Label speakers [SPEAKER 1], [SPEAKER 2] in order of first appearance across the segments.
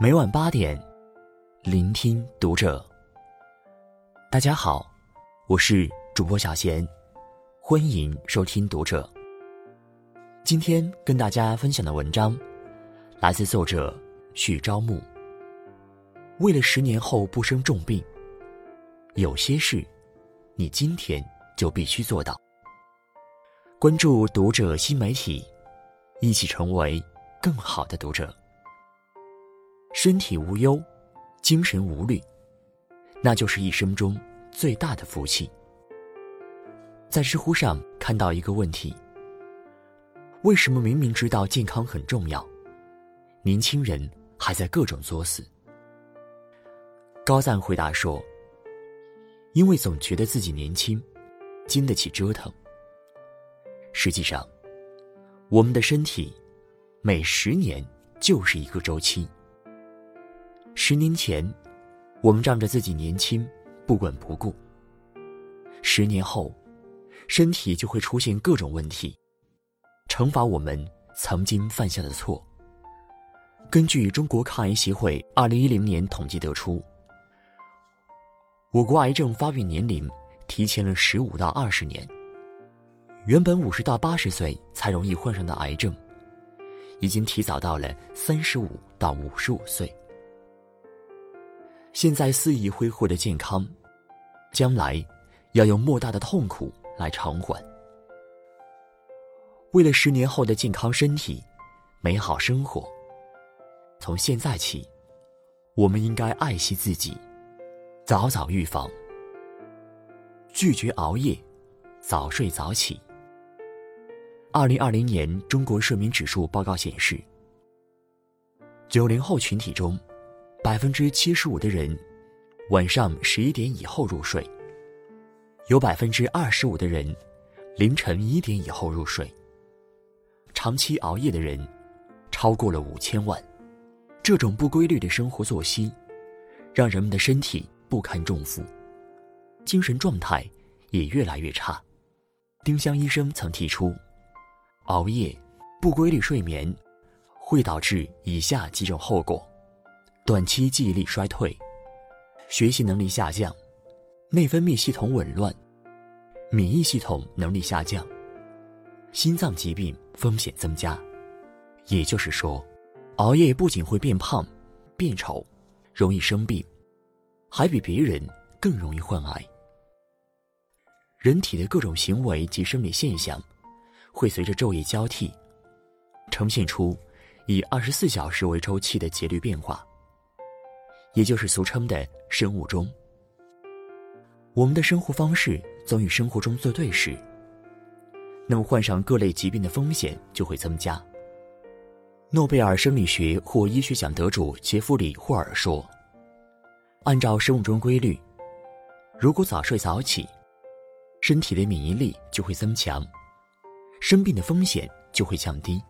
[SPEAKER 1] 每晚八点，聆听读者。大家好，我是主播小贤，欢迎收听读者。今天跟大家分享的文章，来自作者许朝暮。为了十年后不生重病，有些事，你今天就必须做到。关注读者新媒体，一起成为更好的读者。身体无忧，精神无虑，那就是一生中最大的福气。在知乎上看到一个问题：为什么明明知道健康很重要，年轻人还在各种作死？高赞回答说：“因为总觉得自己年轻，经得起折腾。实际上，我们的身体每十年就是一个周期。”十年前，我们仗着自己年轻，不管不顾。十年后，身体就会出现各种问题，惩罚我们曾经犯下的错。根据中国抗癌协会二零一零年统计得出，我国癌症发病年龄提前了十五到二十年。原本五十到八十岁才容易患上的癌症，已经提早到了三十五到五十五岁。现在肆意挥霍的健康，将来要用莫大的痛苦来偿还。为了十年后的健康身体、美好生活，从现在起，我们应该爱惜自己，早早预防，拒绝熬夜，早睡早起。二零二零年中国睡眠指数报告显示，九零后群体中。百分之七十五的人晚上十一点以后入睡，有百分之二十五的人凌晨一点以后入睡。长期熬夜的人超过了五千万。这种不规律的生活作息，让人们的身体不堪重负，精神状态也越来越差。丁香医生曾提出，熬夜、不规律睡眠会导致以下几种后果。短期记忆力衰退，学习能力下降，内分泌系统紊乱，免疫系统能力下降，心脏疾病风险增加。也就是说，熬夜不仅会变胖、变丑，容易生病，还比别人更容易患癌。人体的各种行为及生理现象，会随着昼夜交替，呈现出以二十四小时为周期的节律变化。也就是俗称的生物钟。我们的生活方式总与生活中作对时，那么患上各类疾病的风险就会增加。诺贝尔生理学或医学奖得主杰弗里·霍尔说：“按照生物钟规律，如果早睡早起，身体的免疫力就会增强，生病的风险就会降低。”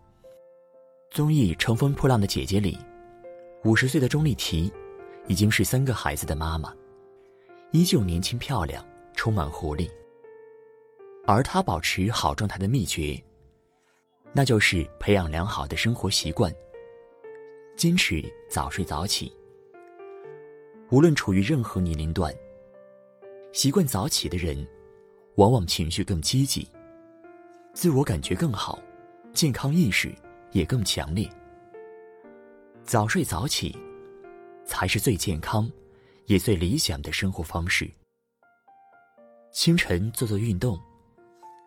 [SPEAKER 1] 综艺《乘风破浪的姐姐》里，五十岁的钟丽缇。已经是三个孩子的妈妈，依旧年轻漂亮，充满活力。而她保持好状态的秘诀，那就是培养良好的生活习惯，坚持早睡早起。无论处于任何年龄段，习惯早起的人，往往情绪更积极，自我感觉更好，健康意识也更强烈。早睡早起。才是最健康，也最理想的生活方式。清晨做做运动，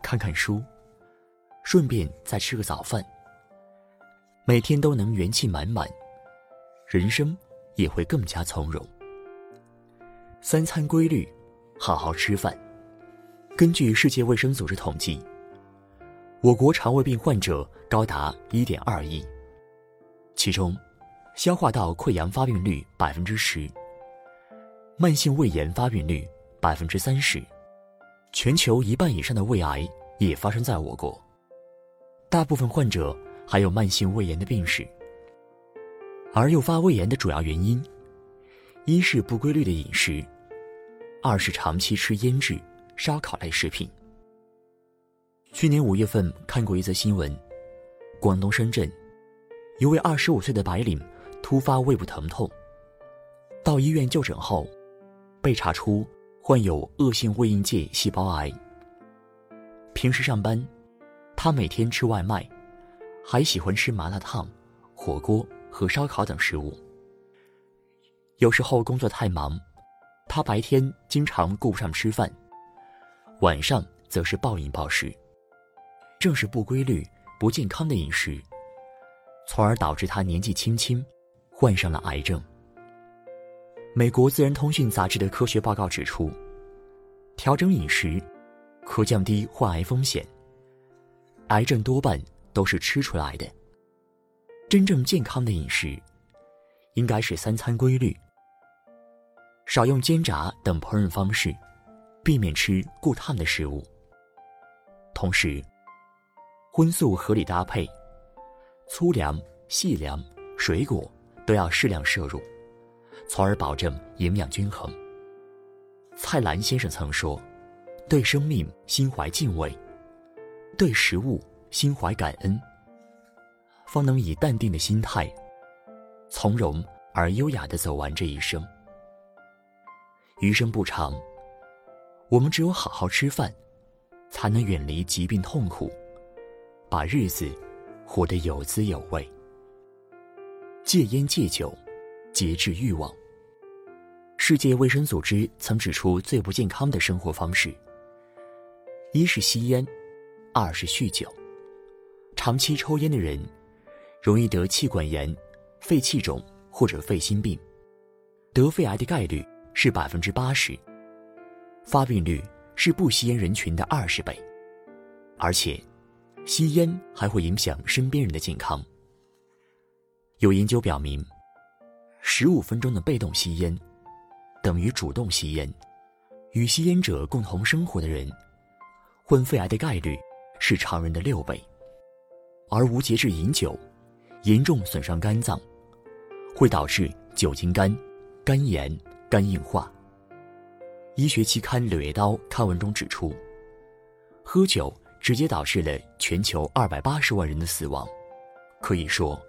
[SPEAKER 1] 看看书，顺便再吃个早饭。每天都能元气满满，人生也会更加从容。三餐规律，好好吃饭。根据世界卫生组织统计，我国肠胃病患者高达一点二亿，其中。消化道溃疡发病率百分之十，慢性胃炎发病率百分之三十，全球一半以上的胃癌也发生在我国。大部分患者还有慢性胃炎的病史。而诱发胃炎的主要原因，一是不规律的饮食，二是长期吃腌制、烧烤类食品。去年五月份看过一则新闻，广东深圳，一位二十五岁的白领。突发胃部疼痛，到医院就诊后，被查出患有恶性胃硬介细胞癌。平时上班，他每天吃外卖，还喜欢吃麻辣烫、火锅和烧烤等食物。有时候工作太忙，他白天经常顾不上吃饭，晚上则是暴饮暴食。正是不规律、不健康的饮食，从而导致他年纪轻轻患上了癌症。美国自然通讯杂志的科学报告指出，调整饮食可降低患癌风险。癌症多半都是吃出来的。真正健康的饮食，应该是三餐规律，少用煎炸等烹饪方式，避免吃过烫的食物，同时。荤素合理搭配，粗粮、细粮、水果都要适量摄入，从而保证营养均衡。蔡澜先生曾说：“对生命心怀敬畏，对食物心怀感恩，方能以淡定的心态，从容而优雅的走完这一生。余生不长，我们只有好好吃饭，才能远离疾病痛苦。”把日子活得有滋有味。戒烟戒酒，节制欲望。世界卫生组织曾指出，最不健康的生活方式：一是吸烟，二是酗酒。长期抽烟的人，容易得气管炎、肺气肿或者肺心病，得肺癌的概率是百分之八十，发病率是不吸烟人群的二十倍，而且。吸烟还会影响身边人的健康。有研究表明，十五分钟的被动吸烟，等于主动吸烟。与吸烟者共同生活的人，患肺癌的概率是常人的六倍。而无节制饮酒，严重损伤肝脏，会导致酒精肝、肝炎、肝硬化。医学期刊《柳叶刀》刊文中指出，喝酒。直接导致了全球二百八十万人的死亡。可以说，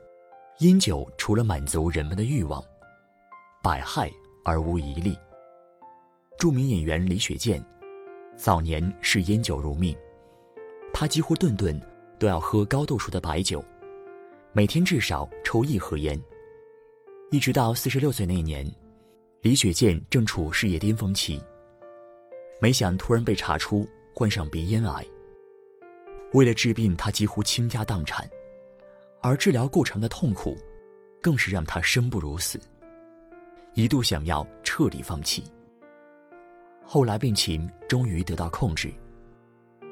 [SPEAKER 1] 烟酒除了满足人们的欲望，百害而无一利。著名演员李雪健，早年是烟酒如命，他几乎顿顿都要喝高度数的白酒，每天至少抽一盒烟。一直到四十六岁那年，李雪健正处事业巅峰期，没想突然被查出患上鼻咽癌。为了治病，他几乎倾家荡产，而治疗过程的痛苦，更是让他生不如死，一度想要彻底放弃。后来病情终于得到控制，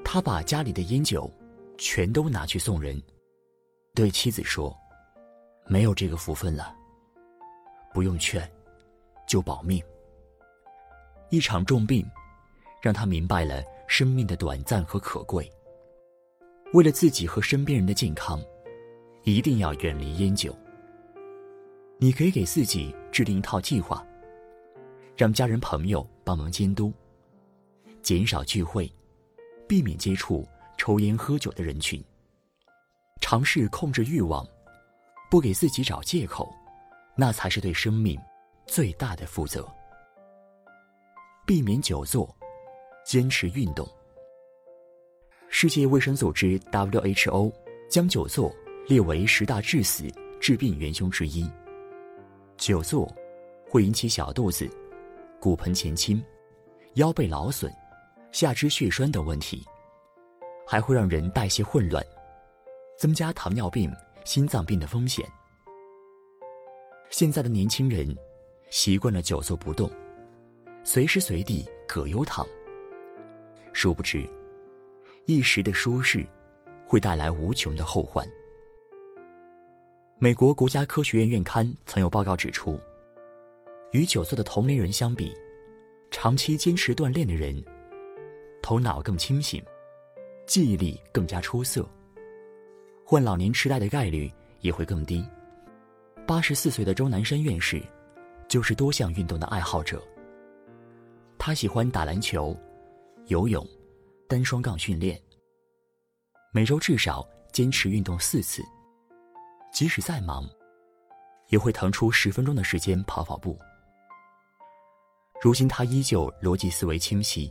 [SPEAKER 1] 他把家里的烟酒全都拿去送人，对妻子说：“没有这个福分了，不用劝，就保命。”一场重病，让他明白了生命的短暂和可贵。为了自己和身边人的健康，一定要远离烟酒。你可以给自己制定一套计划，让家人朋友帮忙监督，减少聚会，避免接触抽烟喝酒的人群，尝试控制欲望，不给自己找借口，那才是对生命最大的负责。避免久坐，坚持运动。世界卫生组织 （WHO） 将久坐列为十大致死致病元凶之一。久坐会引起小肚子、骨盆前倾、腰背劳损、下肢血栓等问题，还会让人代谢混乱，增加糖尿病、心脏病的风险。现在的年轻人习惯了久坐不动，随时随地葛优躺，殊不知。一时的舒适，会带来无穷的后患。美国国家科学院院刊曾有报告指出，与九岁的同龄人相比，长期坚持锻炼的人，头脑更清醒，记忆力更加出色，患老年痴呆的概率也会更低。八十四岁的钟南山院士，就是多项运动的爱好者。他喜欢打篮球、游泳。单双杠训练，每周至少坚持运动四次。即使再忙，也会腾出十分钟的时间跑跑步。如今他依旧逻辑思维清晰，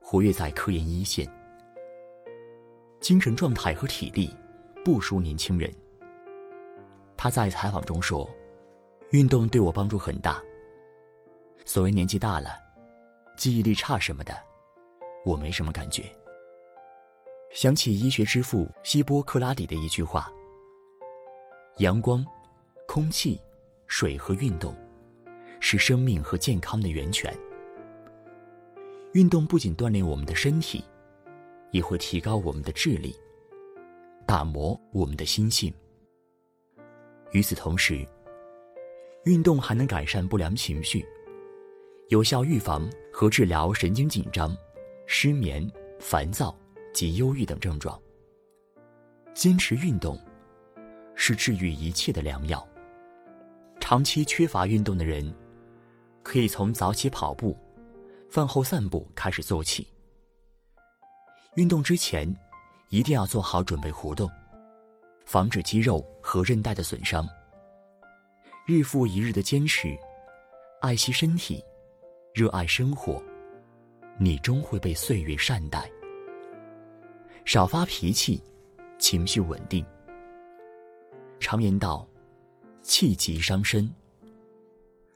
[SPEAKER 1] 活跃在科研一线，精神状态和体力不输年轻人。他在采访中说：“运动对我帮助很大。所谓年纪大了，记忆力差什么的，我没什么感觉。”想起医学之父希波克拉底的一句话：“阳光、空气、水和运动，是生命和健康的源泉。运动不仅锻炼我们的身体，也会提高我们的智力，打磨我们的心性。与此同时，运动还能改善不良情绪，有效预防和治疗神经紧张、失眠、烦躁。”及忧郁等症状。坚持运动是治愈一切的良药。长期缺乏运动的人，可以从早起跑步、饭后散步开始做起。运动之前，一定要做好准备活动，防止肌肉和韧带的损伤。日复一日的坚持，爱惜身体，热爱生活，你终会被岁月善待。少发脾气，情绪稳定。常言道：“气急伤身。”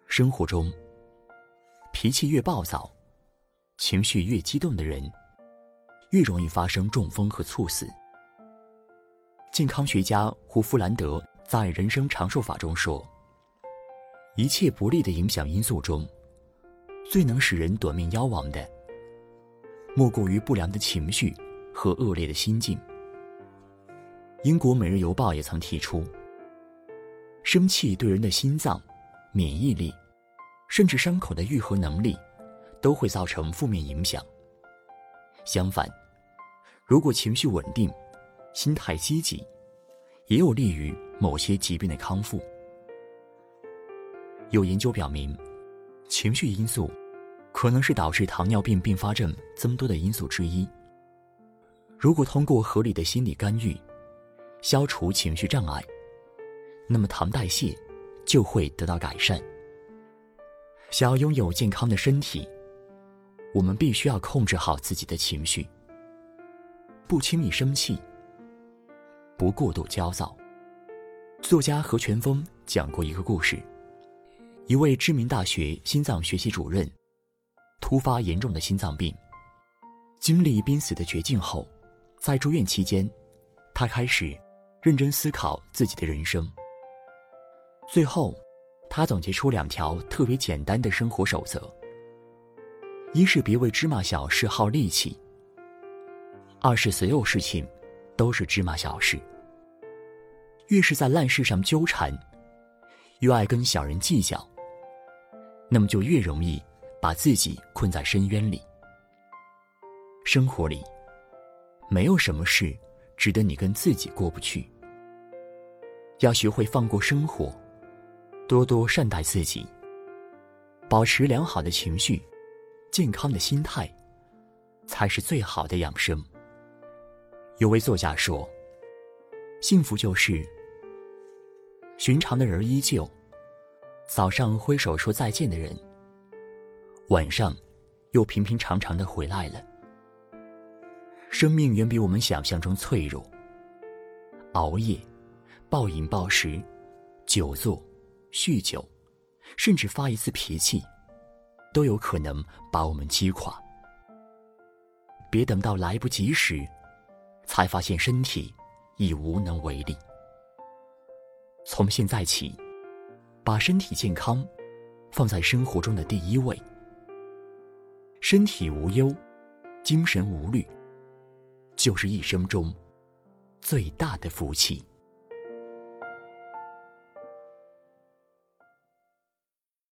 [SPEAKER 1] 生活中，脾气越暴躁、情绪越激动的人，越容易发生中风和猝死。健康学家胡夫兰德在《人生长寿法》中说：“一切不利的影响因素中，最能使人短命夭亡的，莫过于不良的情绪。”和恶劣的心境。英国《每日邮报》也曾提出，生气对人的心脏、免疫力，甚至伤口的愈合能力，都会造成负面影响。相反，如果情绪稳定，心态积极，也有利于某些疾病的康复。有研究表明，情绪因素可能是导致糖尿病并发症增多的因素之一。如果通过合理的心理干预，消除情绪障碍，那么糖代谢就会得到改善。想要拥有健康的身体，我们必须要控制好自己的情绪，不轻易生气，不过度焦躁。作家何全峰讲过一个故事：一位知名大学心脏学系主任，突发严重的心脏病，经历濒死的绝境后。在住院期间，他开始认真思考自己的人生。最后，他总结出两条特别简单的生活守则：一是别为芝麻小事耗力气；二是所有事情都是芝麻小事。越是在烂事上纠缠，越爱跟小人计较，那么就越容易把自己困在深渊里。生活里。没有什么事值得你跟自己过不去。要学会放过生活，多多善待自己，保持良好的情绪，健康的心态，才是最好的养生。有位作家说：“幸福就是寻常的人依旧，早上挥手说再见的人，晚上又平平常常的回来了。”生命远比我们想象中脆弱。熬夜、暴饮暴食、久坐、酗酒，甚至发一次脾气，都有可能把我们击垮。别等到来不及时，才发现身体已无能为力。从现在起，把身体健康放在生活中的第一位。身体无忧，精神无虑。就是一生中最大的福气。